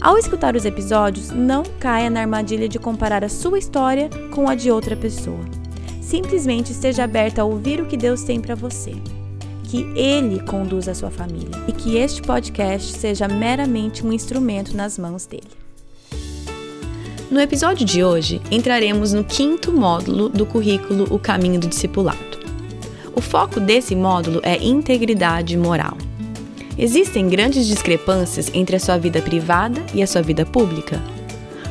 Ao escutar os episódios, não caia na armadilha de comparar a sua história com a de outra pessoa. Simplesmente esteja aberta a ouvir o que Deus tem para você. Que Ele conduza a sua família e que este podcast seja meramente um instrumento nas mãos dele. No episódio de hoje, entraremos no quinto módulo do currículo O Caminho do Discipulado. O foco desse módulo é integridade moral. Existem grandes discrepâncias entre a sua vida privada e a sua vida pública.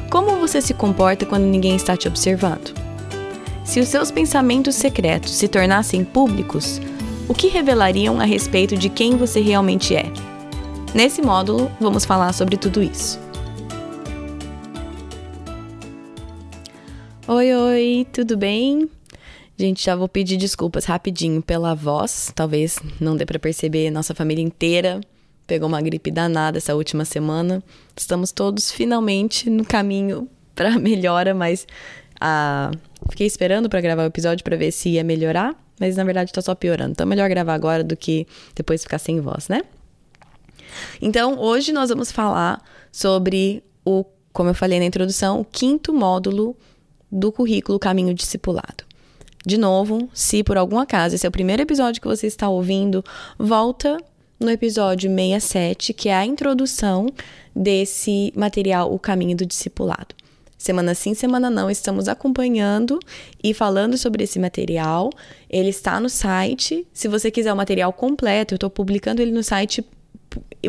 Como você se comporta quando ninguém está te observando? Se os seus pensamentos secretos se tornassem públicos, o que revelariam a respeito de quem você realmente é? Nesse módulo, vamos falar sobre tudo isso. Oi, oi, tudo bem? Gente, já vou pedir desculpas rapidinho pela voz. Talvez não dê para perceber, nossa família inteira pegou uma gripe danada essa última semana. Estamos todos finalmente no caminho para melhora, mas ah, fiquei esperando para gravar o episódio para ver se ia melhorar, mas na verdade está só piorando. Então é melhor gravar agora do que depois ficar sem voz, né? Então, hoje nós vamos falar sobre o, como eu falei na introdução, o quinto módulo do currículo Caminho Discipulado. De novo, se por algum acaso esse é o primeiro episódio que você está ouvindo, volta no episódio 67, que é a introdução desse material O Caminho do Discipulado. Semana sim, semana não, estamos acompanhando e falando sobre esse material. Ele está no site. Se você quiser o material completo, eu estou publicando ele no site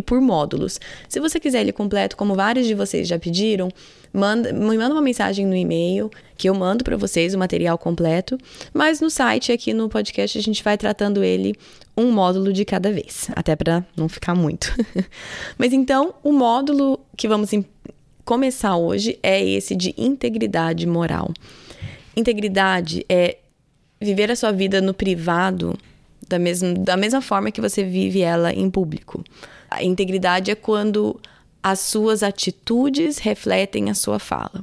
por módulos. Se você quiser ele completo, como vários de vocês já pediram, manda, me manda uma mensagem no e-mail que eu mando para vocês o material completo. Mas no site aqui no podcast a gente vai tratando ele um módulo de cada vez, até para não ficar muito. mas então, o módulo que vamos começar hoje é esse de integridade moral. Integridade é viver a sua vida no privado da mesma, da mesma forma que você vive ela em público. A integridade é quando as suas atitudes refletem a sua fala.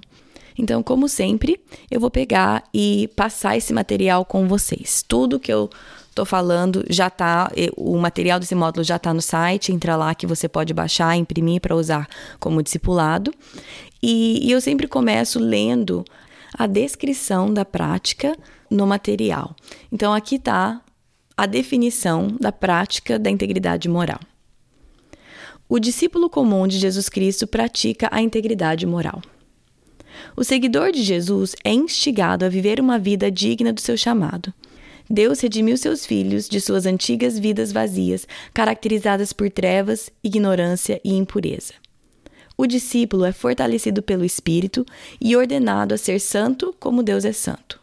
Então, como sempre, eu vou pegar e passar esse material com vocês. Tudo que eu tô falando já tá, o material desse módulo já tá no site, entra lá que você pode baixar, imprimir para usar como discipulado. E, e eu sempre começo lendo a descrição da prática no material. Então, aqui tá a definição da prática da integridade moral. O discípulo comum de Jesus Cristo pratica a integridade moral. O seguidor de Jesus é instigado a viver uma vida digna do seu chamado. Deus redimiu seus filhos de suas antigas vidas vazias, caracterizadas por trevas, ignorância e impureza. O discípulo é fortalecido pelo Espírito e ordenado a ser santo como Deus é santo.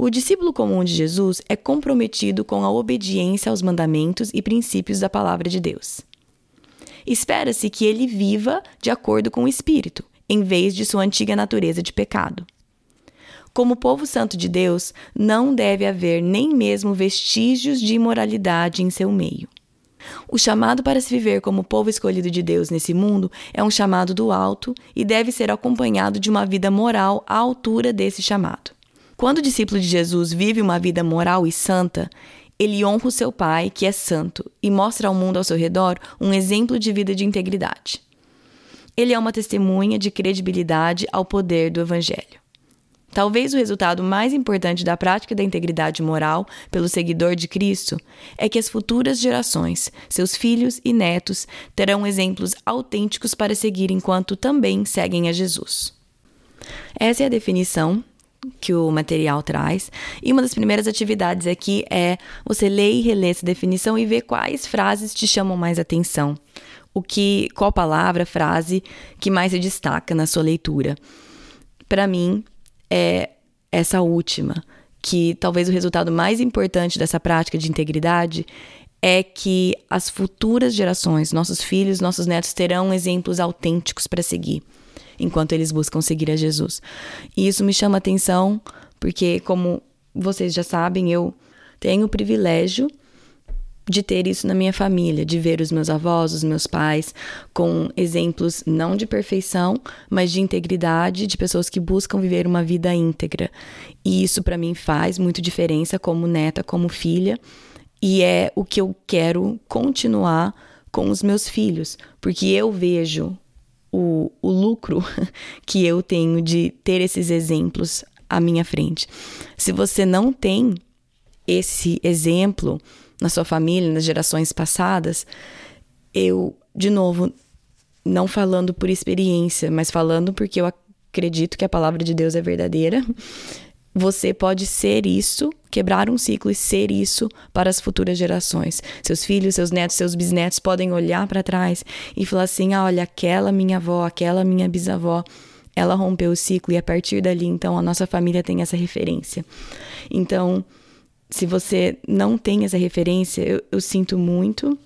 O discípulo comum de Jesus é comprometido com a obediência aos mandamentos e princípios da palavra de Deus. Espera-se que ele viva de acordo com o Espírito, em vez de sua antiga natureza de pecado. Como povo santo de Deus, não deve haver nem mesmo vestígios de imoralidade em seu meio. O chamado para se viver como povo escolhido de Deus nesse mundo é um chamado do alto e deve ser acompanhado de uma vida moral à altura desse chamado. Quando o discípulo de Jesus vive uma vida moral e santa, ele honra o seu Pai, que é santo, e mostra ao mundo ao seu redor um exemplo de vida de integridade. Ele é uma testemunha de credibilidade ao poder do Evangelho. Talvez o resultado mais importante da prática da integridade moral pelo seguidor de Cristo é que as futuras gerações, seus filhos e netos, terão exemplos autênticos para seguir enquanto também seguem a Jesus. Essa é a definição que o material traz. E uma das primeiras atividades aqui é você ler e reler essa definição e ver quais frases te chamam mais atenção. O que, qual palavra, frase que mais se destaca na sua leitura? Para mim, é essa última, que talvez o resultado mais importante dessa prática de integridade é que as futuras gerações, nossos filhos, nossos netos terão exemplos autênticos para seguir enquanto eles buscam seguir a Jesus. E isso me chama atenção porque, como vocês já sabem, eu tenho o privilégio de ter isso na minha família, de ver os meus avós, os meus pais com exemplos não de perfeição, mas de integridade, de pessoas que buscam viver uma vida íntegra. E isso para mim faz muito diferença como neta, como filha, e é o que eu quero continuar com os meus filhos, porque eu vejo o, o lucro que eu tenho de ter esses exemplos à minha frente. Se você não tem esse exemplo na sua família, nas gerações passadas, eu, de novo, não falando por experiência, mas falando porque eu acredito que a palavra de Deus é verdadeira. Você pode ser isso, quebrar um ciclo e ser isso para as futuras gerações. Seus filhos, seus netos, seus bisnetos podem olhar para trás e falar assim: ah, olha, aquela minha avó, aquela minha bisavó, ela rompeu o ciclo e a partir dali, então, a nossa família tem essa referência. Então, se você não tem essa referência, eu, eu sinto muito,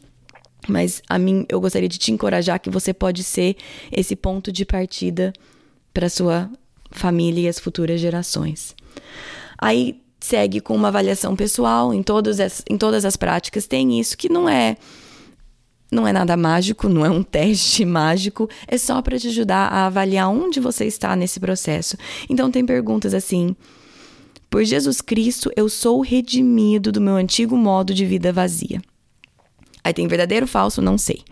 mas a mim eu gostaria de te encorajar que você pode ser esse ponto de partida para sua família e as futuras gerações. Aí segue com uma avaliação pessoal em todas as, em todas as práticas tem isso que não é não é nada mágico, não é um teste mágico, é só para te ajudar a avaliar onde você está nesse processo. Então tem perguntas assim: por Jesus Cristo, eu sou redimido do meu antigo modo de vida vazia. Aí tem verdadeiro falso? Não sei.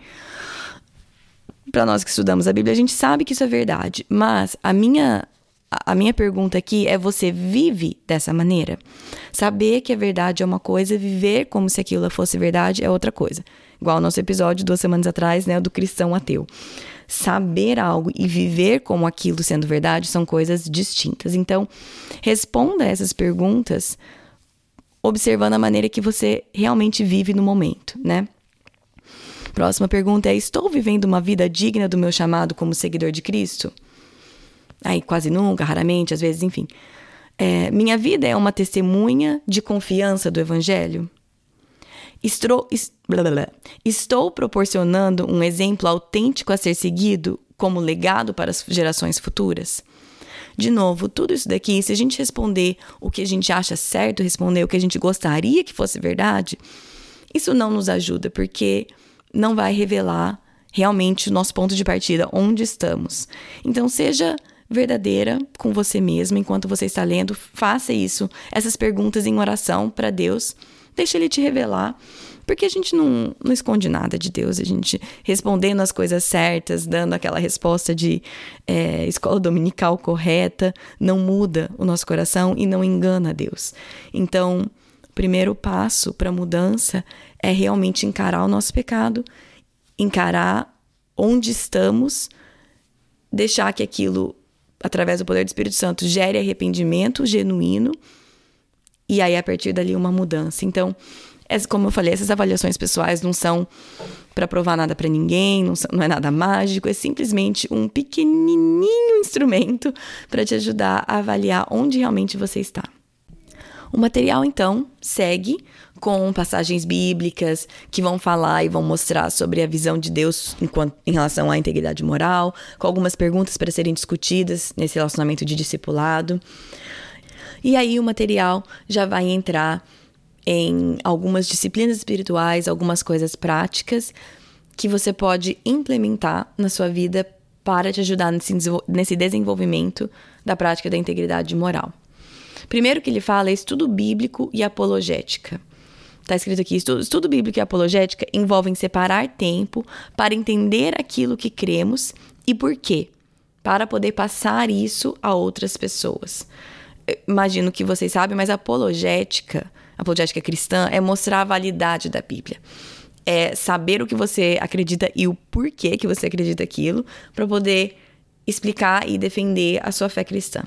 Para nós que estudamos a Bíblia, a gente sabe que isso é verdade, mas a minha a minha pergunta aqui é: você vive dessa maneira? Saber que a verdade é uma coisa, viver como se aquilo fosse verdade é outra coisa. Igual nosso episódio duas semanas atrás, né, do cristão ateu saber algo e viver como aquilo sendo verdade são coisas distintas. Então, responda essas perguntas observando a maneira que você realmente vive no momento, né? Próxima pergunta é: Estou vivendo uma vida digna do meu chamado como seguidor de Cristo? Aí, quase nunca, raramente, às vezes, enfim. É, minha vida é uma testemunha de confiança do Evangelho? Estou, estou proporcionando um exemplo autêntico a ser seguido como legado para as gerações futuras? De novo, tudo isso daqui, se a gente responder o que a gente acha certo responder, o que a gente gostaria que fosse verdade, isso não nos ajuda, porque não vai revelar realmente o nosso ponto de partida, onde estamos. Então, seja verdadeira com você mesmo enquanto você está lendo, faça isso, essas perguntas em oração para Deus deixa ele te revelar. Porque a gente não, não esconde nada de Deus, a gente respondendo as coisas certas, dando aquela resposta de é, escola dominical correta, não muda o nosso coração e não engana Deus. Então, o primeiro passo para a mudança é realmente encarar o nosso pecado, encarar onde estamos, deixar que aquilo, através do poder do Espírito Santo, gere arrependimento genuíno e aí a partir dali uma mudança. Então, como eu falei, essas avaliações pessoais não são para provar nada para ninguém, não, são, não, é nada mágico, é simplesmente um pequenininho instrumento para te ajudar a avaliar onde realmente você está. O material, então, segue com passagens bíblicas que vão falar e vão mostrar sobre a visão de Deus em relação à integridade moral, com algumas perguntas para serem discutidas nesse relacionamento de discipulado. E aí o material já vai entrar em algumas disciplinas espirituais, algumas coisas práticas que você pode implementar na sua vida para te ajudar nesse, desenvolvimento da prática da integridade moral. Primeiro que ele fala é estudo bíblico e apologética. Está escrito aqui: estudo, estudo bíblico e apologética envolvem separar tempo para entender aquilo que cremos e por quê, para poder passar isso a outras pessoas imagino que vocês sabem, mas apologética, apologética cristã, é mostrar a validade da Bíblia. É saber o que você acredita e o porquê que você acredita aquilo, para poder explicar e defender a sua fé cristã.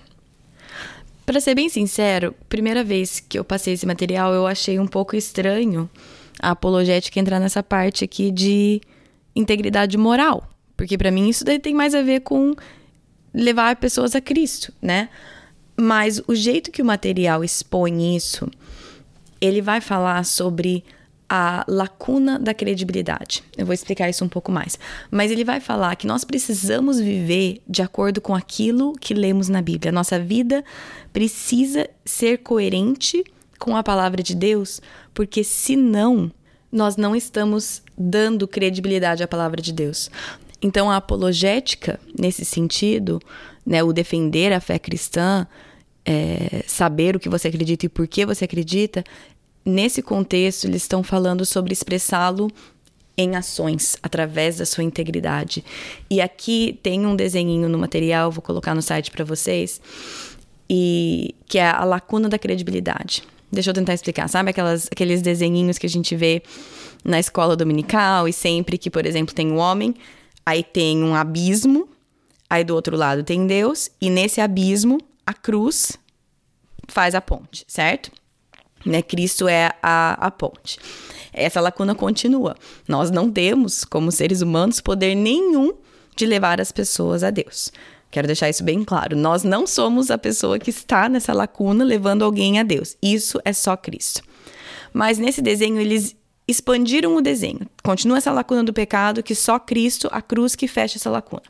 Para ser bem sincero, primeira vez que eu passei esse material, eu achei um pouco estranho a apologética entrar nessa parte aqui de integridade moral, porque para mim isso daí tem mais a ver com levar pessoas a Cristo, né? Mas o jeito que o material expõe isso, ele vai falar sobre a lacuna da credibilidade. Eu vou explicar isso um pouco mais. Mas ele vai falar que nós precisamos viver de acordo com aquilo que lemos na Bíblia. Nossa vida precisa ser coerente com a palavra de Deus, porque senão nós não estamos dando credibilidade à palavra de Deus. Então a apologética, nesse sentido, né, o defender a fé cristã, é, saber o que você acredita e por que você acredita, nesse contexto, eles estão falando sobre expressá-lo em ações, através da sua integridade. E aqui tem um desenhinho no material, vou colocar no site para vocês, e que é a lacuna da credibilidade. Deixa eu tentar explicar. Sabe aquelas, aqueles desenhinhos que a gente vê na escola dominical e sempre que, por exemplo, tem um homem, aí tem um abismo, aí do outro lado tem Deus, e nesse abismo, a cruz faz a ponte, certo? Né? Cristo é a, a ponte. Essa lacuna continua. Nós não temos, como seres humanos, poder nenhum de levar as pessoas a Deus. Quero deixar isso bem claro. Nós não somos a pessoa que está nessa lacuna levando alguém a Deus. Isso é só Cristo. Mas nesse desenho, eles expandiram o desenho. Continua essa lacuna do pecado, que só Cristo, a cruz, que fecha essa lacuna.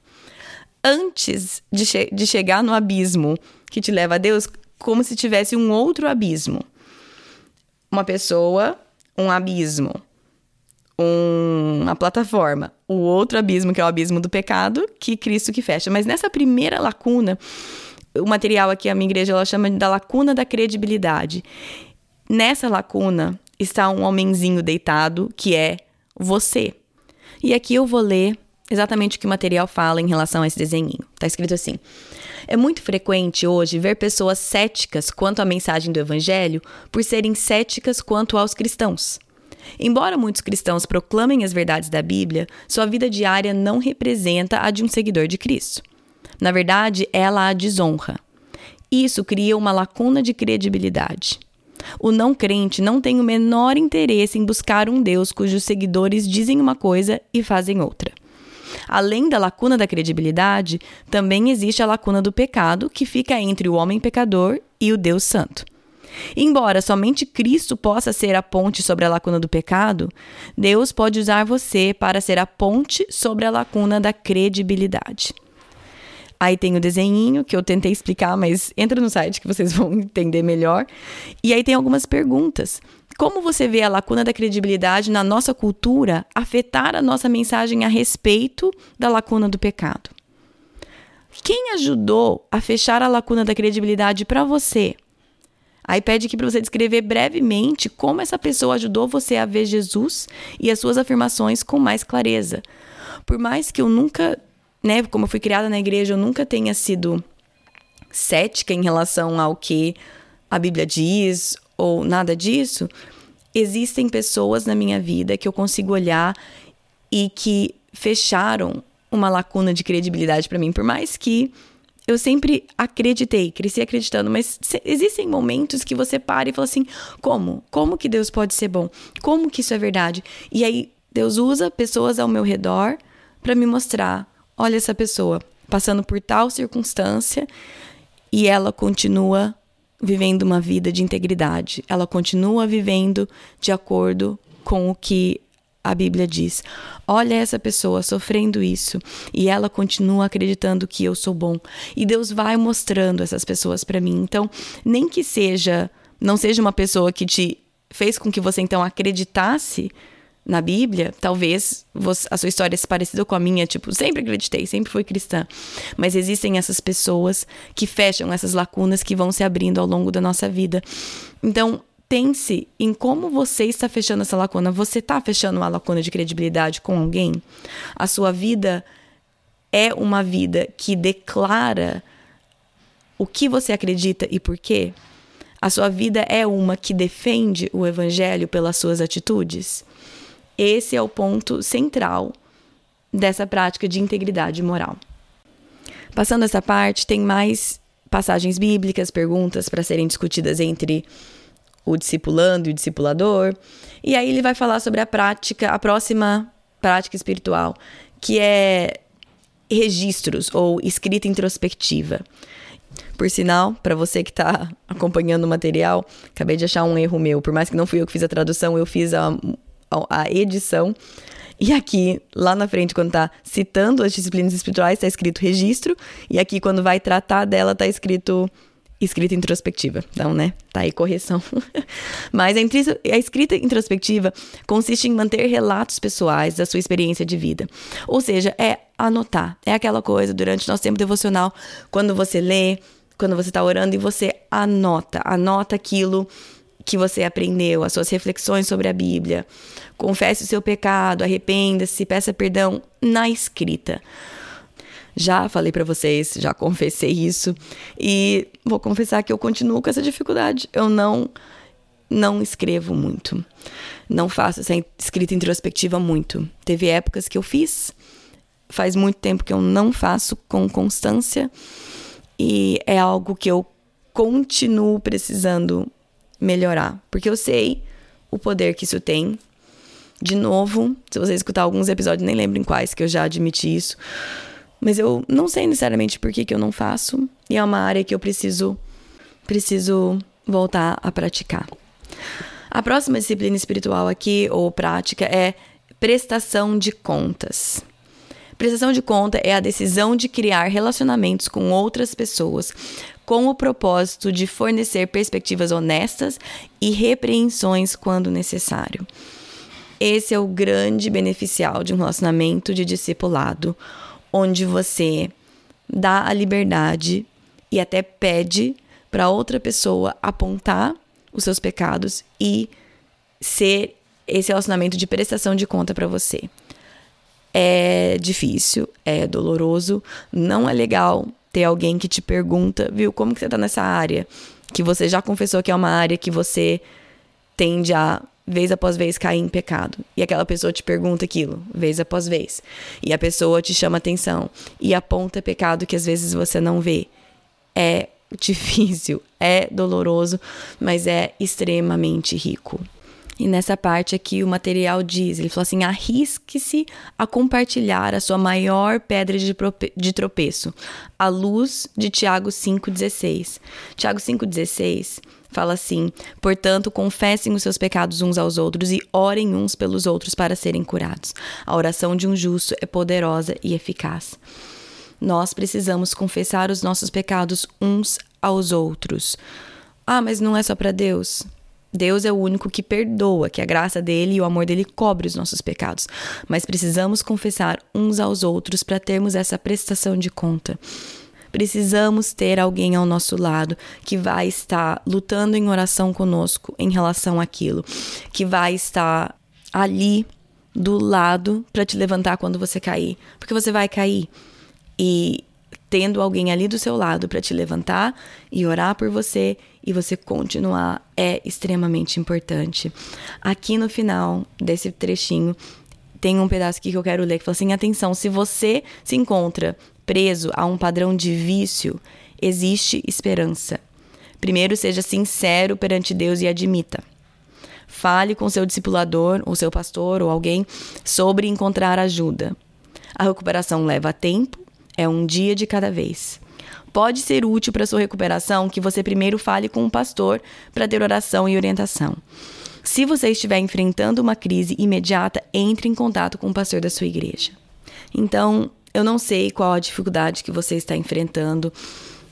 Antes de, che de chegar no abismo que te leva a Deus, como se tivesse um outro abismo uma pessoa, um abismo, um, uma plataforma, o outro abismo, que é o abismo do pecado, que Cristo que fecha. Mas nessa primeira lacuna, o material aqui, a minha igreja, ela chama da lacuna da credibilidade. Nessa lacuna está um homenzinho deitado, que é você. E aqui eu vou ler exatamente o que o material fala em relação a esse desenho. Tá escrito assim: é muito frequente hoje ver pessoas céticas quanto à mensagem do Evangelho por serem céticas quanto aos cristãos. Embora muitos cristãos proclamem as verdades da Bíblia, sua vida diária não representa a de um seguidor de Cristo. Na verdade, ela a desonra. Isso cria uma lacuna de credibilidade. O não crente não tem o menor interesse em buscar um Deus cujos seguidores dizem uma coisa e fazem outra. Além da lacuna da credibilidade, também existe a lacuna do pecado, que fica entre o homem pecador e o Deus Santo. Embora somente Cristo possa ser a ponte sobre a lacuna do pecado, Deus pode usar você para ser a ponte sobre a lacuna da credibilidade. Aí tem o desenhinho que eu tentei explicar, mas entra no site que vocês vão entender melhor. E aí tem algumas perguntas. Como você vê a lacuna da credibilidade na nossa cultura afetar a nossa mensagem a respeito da lacuna do pecado? Quem ajudou a fechar a lacuna da credibilidade para você? Aí pede aqui para você descrever brevemente como essa pessoa ajudou você a ver Jesus e as suas afirmações com mais clareza. Por mais que eu nunca, né, como eu fui criada na igreja, eu nunca tenha sido cética em relação ao que a Bíblia diz ou nada disso, existem pessoas na minha vida que eu consigo olhar e que fecharam uma lacuna de credibilidade para mim, por mais que eu sempre acreditei, cresci acreditando, mas existem momentos que você para e fala assim: como? Como que Deus pode ser bom? Como que isso é verdade? E aí Deus usa pessoas ao meu redor para me mostrar: olha essa pessoa passando por tal circunstância e ela continua vivendo uma vida de integridade, ela continua vivendo de acordo com o que a Bíblia diz. Olha essa pessoa sofrendo isso e ela continua acreditando que eu sou bom. E Deus vai mostrando essas pessoas para mim. Então, nem que seja, não seja uma pessoa que te fez com que você então acreditasse na Bíblia, talvez a sua história se parecida com a minha, tipo, sempre acreditei, sempre fui cristã. Mas existem essas pessoas que fecham essas lacunas que vão se abrindo ao longo da nossa vida. Então, pense em como você está fechando essa lacuna. Você está fechando uma lacuna de credibilidade com alguém? A sua vida é uma vida que declara o que você acredita e por quê? A sua vida é uma que defende o evangelho pelas suas atitudes? Esse é o ponto central dessa prática de integridade moral. Passando essa parte, tem mais passagens bíblicas, perguntas para serem discutidas entre o discipulando e o discipulador. E aí ele vai falar sobre a prática, a próxima prática espiritual, que é registros ou escrita introspectiva. Por sinal, para você que está acompanhando o material, acabei de achar um erro meu. Por mais que não fui eu que fiz a tradução, eu fiz a a edição. E aqui, lá na frente, quando tá citando as disciplinas espirituais, tá escrito registro. E aqui, quando vai tratar dela, tá escrito escrita introspectiva. Então, né? Tá aí correção. Mas a, escrita introspectiva consiste em manter relatos pessoais da sua experiência de vida. Ou seja, é anotar. É aquela coisa durante nosso tempo devocional, quando você lê, quando você está orando e você anota, anota aquilo que você aprendeu, as suas reflexões sobre a Bíblia. Confesse o seu pecado, arrependa-se, peça perdão na escrita. Já falei para vocês, já confessei isso e vou confessar que eu continuo com essa dificuldade. Eu não não escrevo muito. Não faço essa escrita introspectiva muito. Teve épocas que eu fiz, faz muito tempo que eu não faço com constância e é algo que eu continuo precisando melhorar, porque eu sei o poder que isso tem. De novo, se você escutar alguns episódios, nem lembro em quais que eu já admiti isso, mas eu não sei necessariamente por que, que eu não faço, e é uma área que eu preciso preciso voltar a praticar. A próxima disciplina espiritual aqui, ou prática, é prestação de contas. Prestação de conta é a decisão de criar relacionamentos com outras pessoas com o propósito de fornecer perspectivas honestas e repreensões quando necessário. Esse é o grande beneficial de um relacionamento de discipulado, onde você dá a liberdade e até pede para outra pessoa apontar os seus pecados e ser esse relacionamento de prestação de conta para você. É difícil, é doloroso, não é legal ter alguém que te pergunta, viu, como que você tá nessa área? Que você já confessou que é uma área que você tende a, vez após vez, cair em pecado. E aquela pessoa te pergunta aquilo, vez após vez. E a pessoa te chama atenção e aponta pecado que às vezes você não vê. É difícil, é doloroso, mas é extremamente rico. E nessa parte aqui o material diz, ele falou assim: arrisque-se a compartilhar a sua maior pedra de tropeço, a luz de Tiago 5,16. Tiago 5,16 fala assim: portanto, confessem os seus pecados uns aos outros e orem uns pelos outros para serem curados. A oração de um justo é poderosa e eficaz. Nós precisamos confessar os nossos pecados uns aos outros. Ah, mas não é só para Deus. Deus é o único que perdoa, que a graça dele e o amor dele cobre os nossos pecados. Mas precisamos confessar uns aos outros para termos essa prestação de conta. Precisamos ter alguém ao nosso lado que vai estar lutando em oração conosco em relação àquilo, que vai estar ali do lado para te levantar quando você cair, porque você vai cair. E tendo alguém ali do seu lado para te levantar e orar por você e você continuar é extremamente importante. Aqui no final desse trechinho tem um pedaço aqui que eu quero ler que fala assim: atenção, se você se encontra preso a um padrão de vício, existe esperança. Primeiro, seja sincero perante Deus e admita. Fale com seu discipulador, ou seu pastor, ou alguém sobre encontrar ajuda. A recuperação leva tempo é um dia de cada vez. Pode ser útil para sua recuperação que você primeiro fale com um pastor para ter oração e orientação. Se você estiver enfrentando uma crise imediata, entre em contato com o pastor da sua igreja. Então, eu não sei qual a dificuldade que você está enfrentando,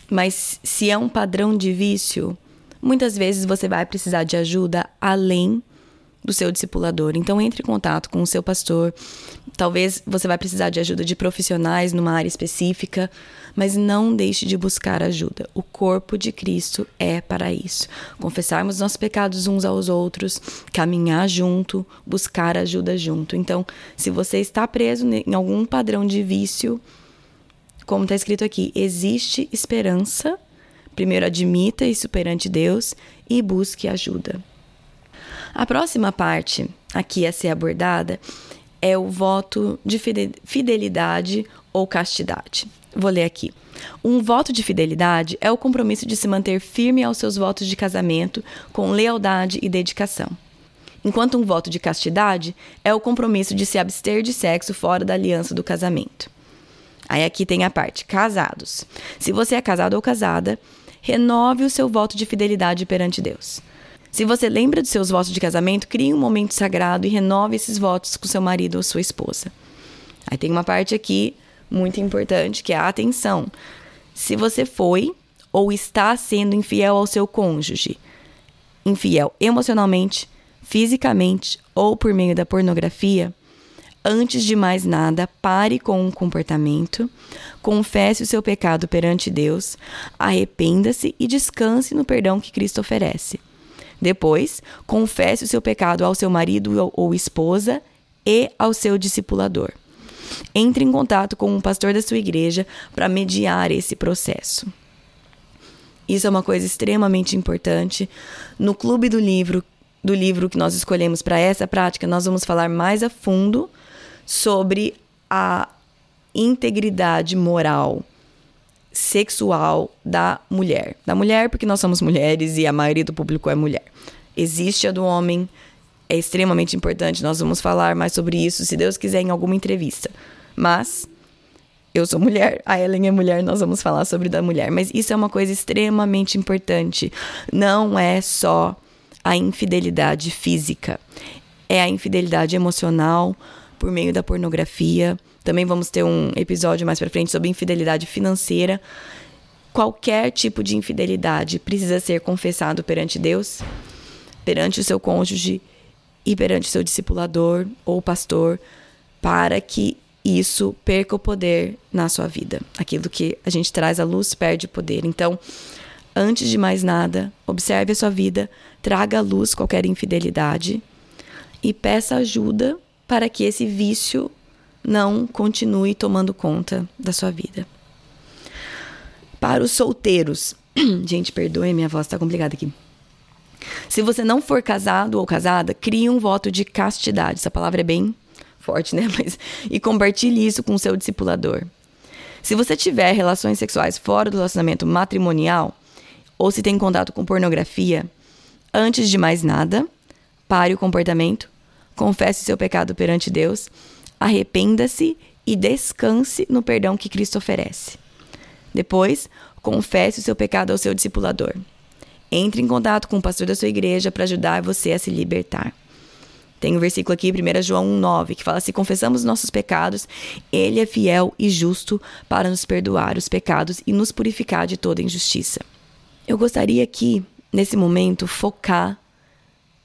mas se é um padrão de vício, muitas vezes você vai precisar de ajuda além do seu discipulador. Então entre em contato com o seu pastor. Talvez você vai precisar de ajuda de profissionais numa área específica, mas não deixe de buscar ajuda. O corpo de Cristo é para isso. Confessarmos nossos pecados uns aos outros, caminhar junto, buscar ajuda junto. Então, se você está preso em algum padrão de vício, como está escrito aqui, existe esperança. Primeiro admita isso perante Deus e busque ajuda. A próxima parte aqui a ser abordada é o voto de fidelidade ou castidade. Vou ler aqui. Um voto de fidelidade é o compromisso de se manter firme aos seus votos de casamento com lealdade e dedicação. Enquanto um voto de castidade é o compromisso de se abster de sexo fora da aliança do casamento. Aí aqui tem a parte casados. Se você é casado ou casada, renove o seu voto de fidelidade perante Deus. Se você lembra dos seus votos de casamento, crie um momento sagrado e renove esses votos com seu marido ou sua esposa. Aí tem uma parte aqui muito importante que é a atenção. Se você foi ou está sendo infiel ao seu cônjuge, infiel emocionalmente, fisicamente ou por meio da pornografia, antes de mais nada, pare com o comportamento, confesse o seu pecado perante Deus, arrependa-se e descanse no perdão que Cristo oferece. Depois, confesse o seu pecado ao seu marido ou esposa e ao seu discipulador. Entre em contato com um pastor da sua igreja para mediar esse processo. Isso é uma coisa extremamente importante. No clube do livro, do livro que nós escolhemos para essa prática, nós vamos falar mais a fundo sobre a integridade moral sexual da mulher. Da mulher, porque nós somos mulheres e a maioria do público é mulher. Existe a do homem, é extremamente importante. Nós vamos falar mais sobre isso, se Deus quiser, em alguma entrevista. Mas eu sou mulher, a Ellen é mulher, nós vamos falar sobre da mulher. Mas isso é uma coisa extremamente importante. Não é só a infidelidade física, é a infidelidade emocional por meio da pornografia também vamos ter um episódio mais para frente sobre infidelidade financeira. Qualquer tipo de infidelidade precisa ser confessado perante Deus, perante o seu cônjuge e perante o seu discipulador ou pastor, para que isso perca o poder na sua vida. Aquilo que a gente traz à luz perde poder. Então, antes de mais nada, observe a sua vida, traga à luz qualquer infidelidade e peça ajuda para que esse vício não continue tomando conta da sua vida. Para os solteiros, gente, perdoe, minha voz está complicada aqui. Se você não for casado ou casada, crie um voto de castidade. Essa palavra é bem forte, né? Mas, e compartilhe isso com o seu discipulador. Se você tiver relações sexuais fora do relacionamento matrimonial, ou se tem contato com pornografia, antes de mais nada, pare o comportamento, confesse seu pecado perante Deus arrependa-se e descanse no perdão que Cristo oferece. Depois, confesse o seu pecado ao seu discipulador. Entre em contato com o pastor da sua igreja para ajudar você a se libertar. Tem um versículo aqui, 1 João 1,9, que fala: Se confessamos nossos pecados, Ele é fiel e justo para nos perdoar os pecados e nos purificar de toda injustiça. Eu gostaria aqui, nesse momento, focar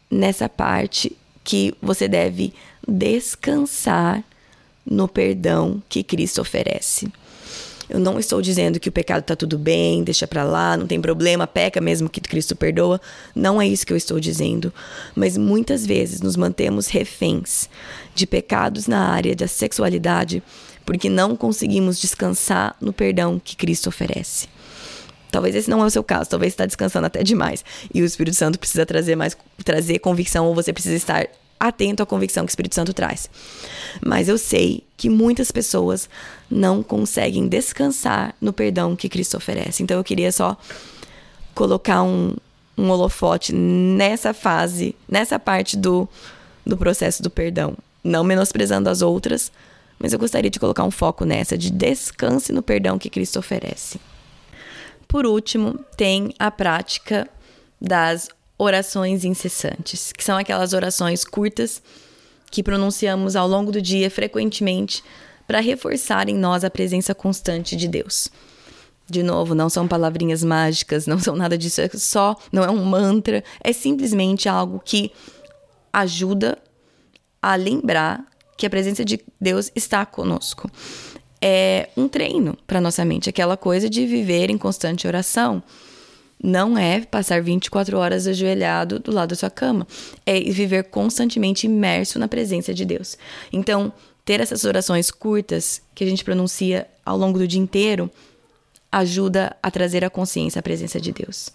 nessa parte que você deve descansar no perdão que Cristo oferece. Eu não estou dizendo que o pecado está tudo bem, deixa para lá, não tem problema, peca mesmo que Cristo perdoa. Não é isso que eu estou dizendo. Mas muitas vezes nos mantemos reféns de pecados na área da sexualidade porque não conseguimos descansar no perdão que Cristo oferece. Talvez esse não é o seu caso, talvez está descansando até demais e o Espírito Santo precisa trazer mais trazer convicção ou você precisa estar atento à convicção que o Espírito Santo traz. Mas eu sei que muitas pessoas não conseguem descansar no perdão que Cristo oferece. Então eu queria só colocar um, um holofote nessa fase, nessa parte do, do processo do perdão. Não menosprezando as outras, mas eu gostaria de colocar um foco nessa, de descanse no perdão que Cristo oferece. Por último, tem a prática das orações incessantes, que são aquelas orações curtas que pronunciamos ao longo do dia frequentemente para reforçar em nós a presença constante de Deus. De novo, não são palavrinhas mágicas, não são nada disso, é só, não é um mantra, é simplesmente algo que ajuda a lembrar que a presença de Deus está conosco. É um treino para nossa mente, aquela coisa de viver em constante oração não é passar 24 horas ajoelhado do lado da sua cama, é viver constantemente imerso na presença de Deus. Então, ter essas orações curtas que a gente pronuncia ao longo do dia inteiro ajuda a trazer a consciência à presença de Deus.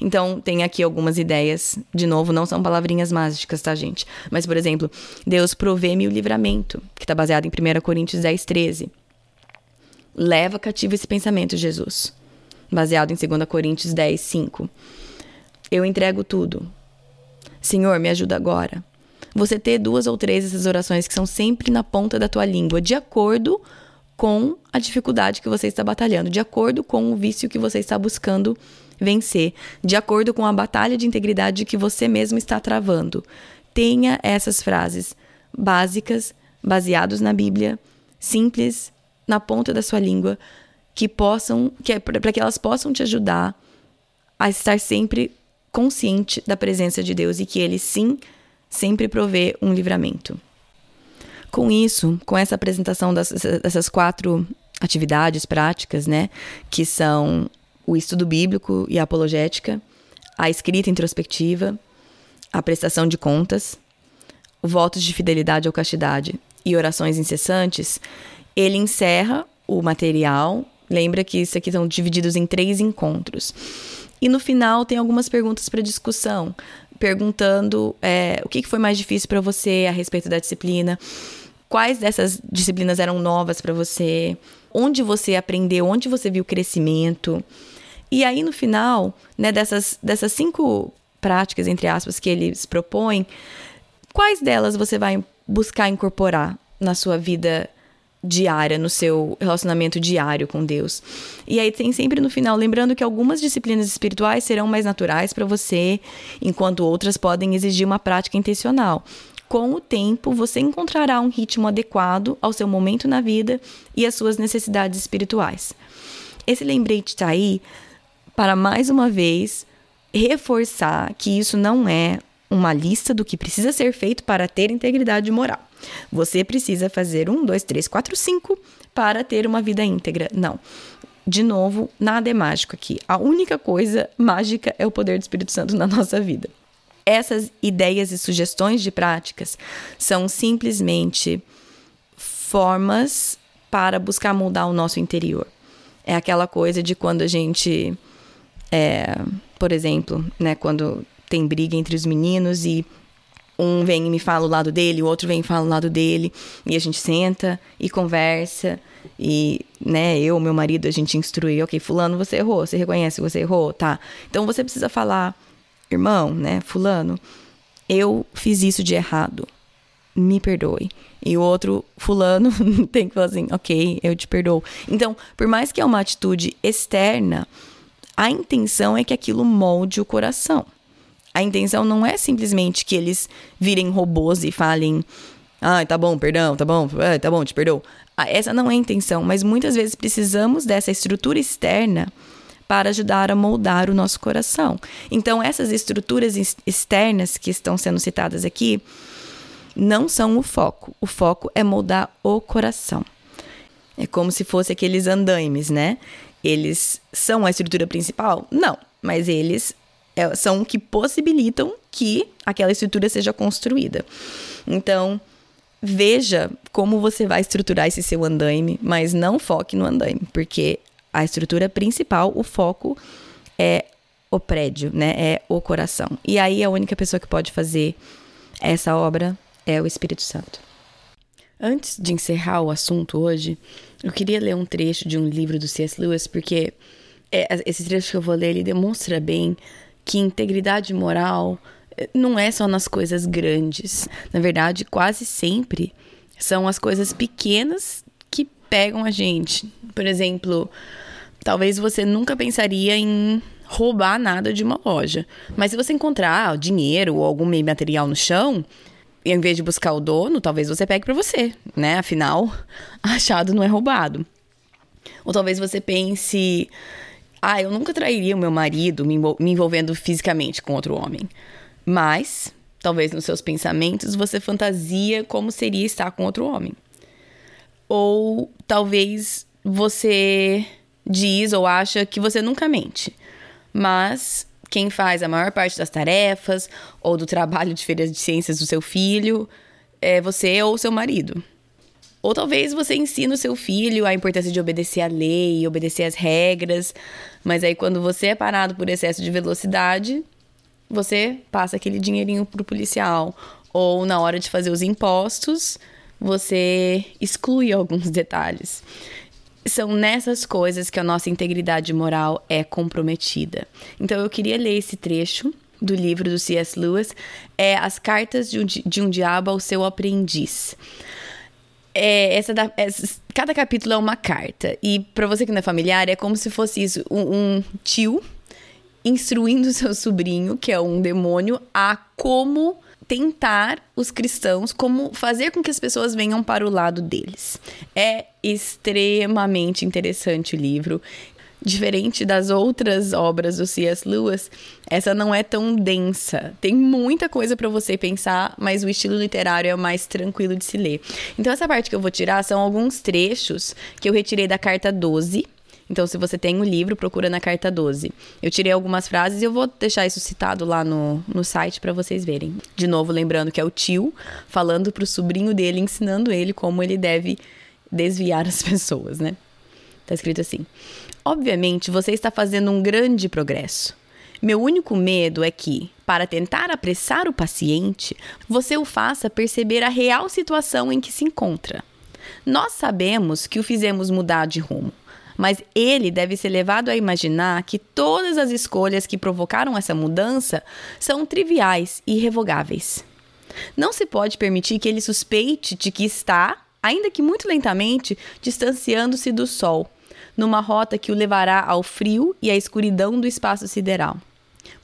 Então, tem aqui algumas ideias. De novo, não são palavrinhas mágicas, tá, gente? Mas, por exemplo, Deus provê-me o livramento, que está baseado em 1 Coríntios 10, 13. Leva cativo esse pensamento, Jesus baseado em 2 Coríntios 10, 5. Eu entrego tudo. Senhor, me ajuda agora. Você ter duas ou três dessas orações que são sempre na ponta da tua língua, de acordo com a dificuldade que você está batalhando, de acordo com o vício que você está buscando vencer, de acordo com a batalha de integridade que você mesmo está travando. Tenha essas frases básicas, baseados na Bíblia, simples, na ponta da sua língua, que possam, que é para que elas possam te ajudar a estar sempre consciente da presença de Deus e que ele sim sempre provê um livramento. Com isso, com essa apresentação dessas quatro atividades práticas, né, que são o estudo bíblico e a apologética, a escrita introspectiva, a prestação de contas, votos de fidelidade ou castidade e orações incessantes, ele encerra o material. Lembra que isso aqui são divididos em três encontros. E no final tem algumas perguntas para discussão, perguntando é, o que foi mais difícil para você a respeito da disciplina, quais dessas disciplinas eram novas para você, onde você aprendeu, onde você viu crescimento. E aí no final, né, dessas, dessas cinco práticas, entre aspas, que eles propõem, quais delas você vai buscar incorporar na sua vida diária, no seu relacionamento diário com Deus. E aí tem sempre no final, lembrando que algumas disciplinas espirituais serão mais naturais para você, enquanto outras podem exigir uma prática intencional. Com o tempo, você encontrará um ritmo adequado ao seu momento na vida e às suas necessidades espirituais. Esse lembrete está aí para mais uma vez reforçar que isso não é uma lista do que precisa ser feito para ter integridade moral. Você precisa fazer um, dois, três, quatro, cinco para ter uma vida íntegra. Não. De novo, nada é mágico aqui. A única coisa mágica é o poder do Espírito Santo na nossa vida. Essas ideias e sugestões de práticas são simplesmente formas para buscar mudar o nosso interior. É aquela coisa de quando a gente, é, por exemplo, né, quando tem briga entre os meninos e um vem e me fala o lado dele, o outro vem e fala o lado dele, e a gente senta e conversa, e, né, eu, meu marido, a gente instrui, ok, fulano, você errou, você reconhece você errou, tá? Então você precisa falar, irmão, né, fulano, eu fiz isso de errado, me perdoe. E o outro, fulano, tem que falar assim, ok, eu te perdoo. Então, por mais que é uma atitude externa, a intenção é que aquilo molde o coração. A intenção não é simplesmente que eles virem robôs e falem, ah, tá bom, perdão, tá bom, ah, tá bom, te perdoo. Ah, essa não é a intenção, mas muitas vezes precisamos dessa estrutura externa para ajudar a moldar o nosso coração. Então, essas estruturas externas que estão sendo citadas aqui não são o foco. O foco é moldar o coração. É como se fosse aqueles andaimes, né? Eles são a estrutura principal? Não, mas eles é, são que possibilitam que aquela estrutura seja construída. Então, veja como você vai estruturar esse seu andaime, mas não foque no andaime, porque a estrutura principal, o foco é o prédio, né? É o coração. E aí a única pessoa que pode fazer essa obra é o Espírito Santo. Antes de encerrar o assunto hoje, eu queria ler um trecho de um livro do C.S. Lewis, porque é, esse trecho que eu vou ler, ele demonstra bem que integridade moral eh, não é só nas coisas grandes. Na verdade, quase sempre são as coisas pequenas que pegam a gente. Por exemplo, talvez você nunca pensaria em roubar nada de uma loja. Mas se você encontrar dinheiro ou algum meio material no chão, em vez de buscar o dono, talvez você pegue para você, né? Afinal, achado não é roubado. Ou talvez você pense, ah, eu nunca trairia o meu marido me, envolvendo fisicamente com outro homem. Mas, talvez nos seus pensamentos, você fantasia como seria estar com outro homem. Ou talvez você diz ou acha que você nunca mente. Mas quem faz a maior parte das tarefas ou do trabalho de feiras de ciências do seu filho é você ou seu marido. Ou talvez você ensine o seu filho a importância de obedecer a lei, obedecer as regras, mas aí quando você é parado por excesso de velocidade, você passa aquele dinheirinho pro policial. Ou na hora de fazer os impostos, você exclui alguns detalhes. São nessas coisas que a nossa integridade moral é comprometida. Então eu queria ler esse trecho do livro do C.S. Lewis, é As Cartas de um, de um Diabo ao Seu Aprendiz é, essa, da, essa, cada capítulo é uma carta. E para você que não é familiar, é como se fosse isso: um, um tio instruindo seu sobrinho, que é um demônio, a como tentar os cristãos, como fazer com que as pessoas venham para o lado deles. É extremamente interessante o livro. Diferente das outras obras do C.S. Lewis, essa não é tão densa. Tem muita coisa para você pensar, mas o estilo literário é mais tranquilo de se ler. Então, essa parte que eu vou tirar são alguns trechos que eu retirei da carta 12. Então, se você tem o um livro, procura na carta 12. Eu tirei algumas frases e eu vou deixar isso citado lá no, no site para vocês verem. De novo, lembrando que é o tio falando pro sobrinho dele, ensinando ele como ele deve desviar as pessoas, né? Tá escrito assim. Obviamente, você está fazendo um grande progresso. Meu único medo é que, para tentar apressar o paciente, você o faça perceber a real situação em que se encontra. Nós sabemos que o fizemos mudar de rumo, mas ele deve ser levado a imaginar que todas as escolhas que provocaram essa mudança são triviais e irrevogáveis. Não se pode permitir que ele suspeite de que está, ainda que muito lentamente, distanciando-se do Sol numa rota que o levará ao frio e à escuridão do espaço sideral.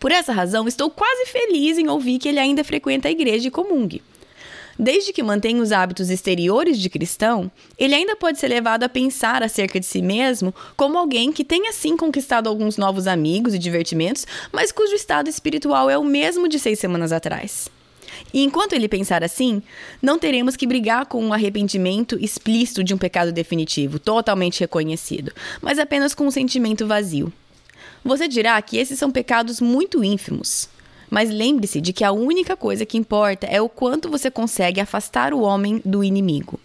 Por essa razão, estou quase feliz em ouvir que ele ainda frequenta a igreja e comungue. Desde que mantenha os hábitos exteriores de cristão, ele ainda pode ser levado a pensar acerca de si mesmo como alguém que tenha sim conquistado alguns novos amigos e divertimentos, mas cujo estado espiritual é o mesmo de seis semanas atrás. E enquanto ele pensar assim, não teremos que brigar com um arrependimento explícito de um pecado definitivo, totalmente reconhecido, mas apenas com um sentimento vazio. Você dirá que esses são pecados muito ínfimos. Mas lembre-se de que a única coisa que importa é o quanto você consegue afastar o homem do inimigo.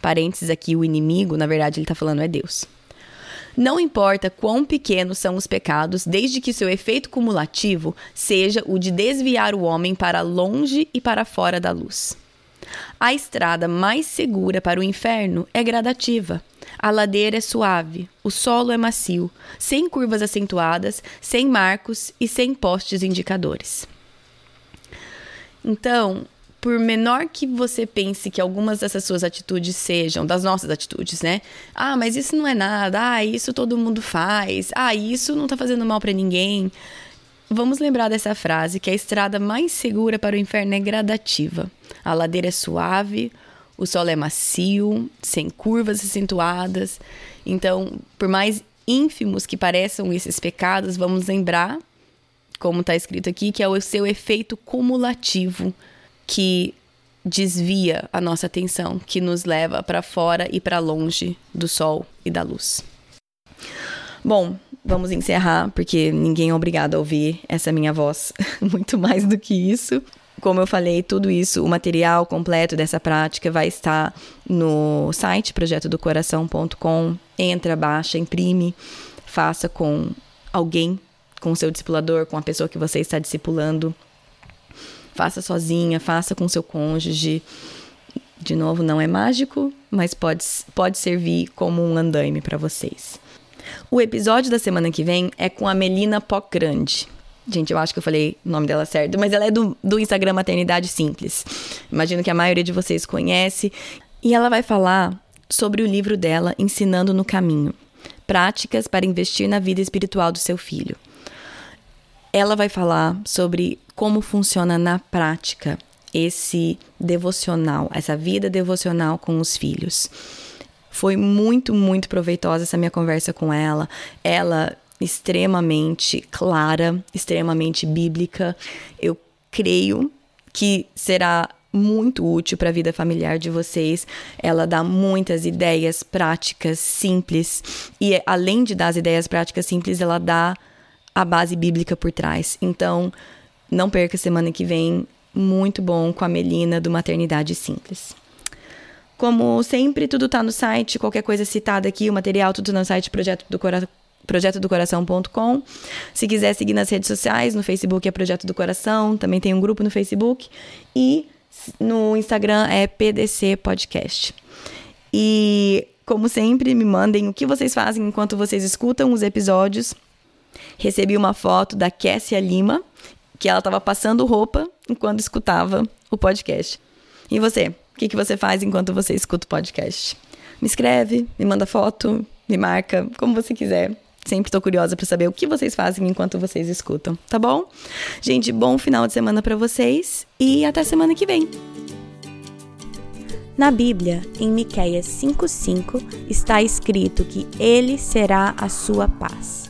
Parênteses aqui, o inimigo, na verdade, ele está falando é Deus. Não importa quão pequenos são os pecados, desde que seu efeito cumulativo seja o de desviar o homem para longe e para fora da luz. A estrada mais segura para o inferno é gradativa. A ladeira é suave, o solo é macio, sem curvas acentuadas, sem marcos e sem postes indicadores. Então, por menor que você pense que algumas dessas suas atitudes sejam, das nossas atitudes, né? Ah, mas isso não é nada. Ah, isso todo mundo faz. Ah, isso não tá fazendo mal para ninguém. Vamos lembrar dessa frase que a estrada mais segura para o inferno é gradativa. A ladeira é suave, o solo é macio, sem curvas acentuadas. Então, por mais ínfimos que pareçam esses pecados, vamos lembrar, como está escrito aqui, que é o seu efeito cumulativo que desvia a nossa atenção, que nos leva para fora e para longe do sol e da luz. Bom, vamos encerrar, porque ninguém é obrigado a ouvir essa minha voz muito mais do que isso. Como eu falei, tudo isso, o material completo dessa prática vai estar no site projetodocoração.com. Entra, baixa, imprime, faça com alguém, com o seu discipulador, com a pessoa que você está discipulando. Faça sozinha, faça com seu cônjuge. De novo, não é mágico, mas pode, pode servir como um andaime para vocês. O episódio da semana que vem é com a Melina Grande. Gente, eu acho que eu falei o nome dela certo, mas ela é do, do Instagram Maternidade Simples. Imagino que a maioria de vocês conhece. E ela vai falar sobre o livro dela, Ensinando no Caminho Práticas para investir na vida espiritual do seu filho. Ela vai falar sobre como funciona na prática esse devocional, essa vida devocional com os filhos. Foi muito, muito proveitosa essa minha conversa com ela. Ela extremamente clara, extremamente bíblica. Eu creio que será muito útil para a vida familiar de vocês. Ela dá muitas ideias práticas simples e além de dar as ideias práticas simples, ela dá a base bíblica por trás. Então, não perca semana que vem, muito bom com a Melina do Maternidade Simples. Como sempre, tudo está no site, qualquer coisa citada aqui, o material, tudo no site Projeto do Coração projetodocoração.com. Se quiser seguir nas redes sociais, no Facebook é Projeto do Coração, também tem um grupo no Facebook e no Instagram é PDC Podcast. E como sempre, me mandem o que vocês fazem enquanto vocês escutam os episódios. Recebi uma foto da Kessia Lima, que ela estava passando roupa enquanto escutava o podcast. E você? O que, que você faz enquanto você escuta o podcast? Me escreve, me manda foto, me marca, como você quiser. Sempre tô curiosa para saber o que vocês fazem enquanto vocês escutam, tá bom? Gente, bom final de semana para vocês e até semana que vem. Na Bíblia, em Miqueias 5:5, está escrito que ele será a sua paz.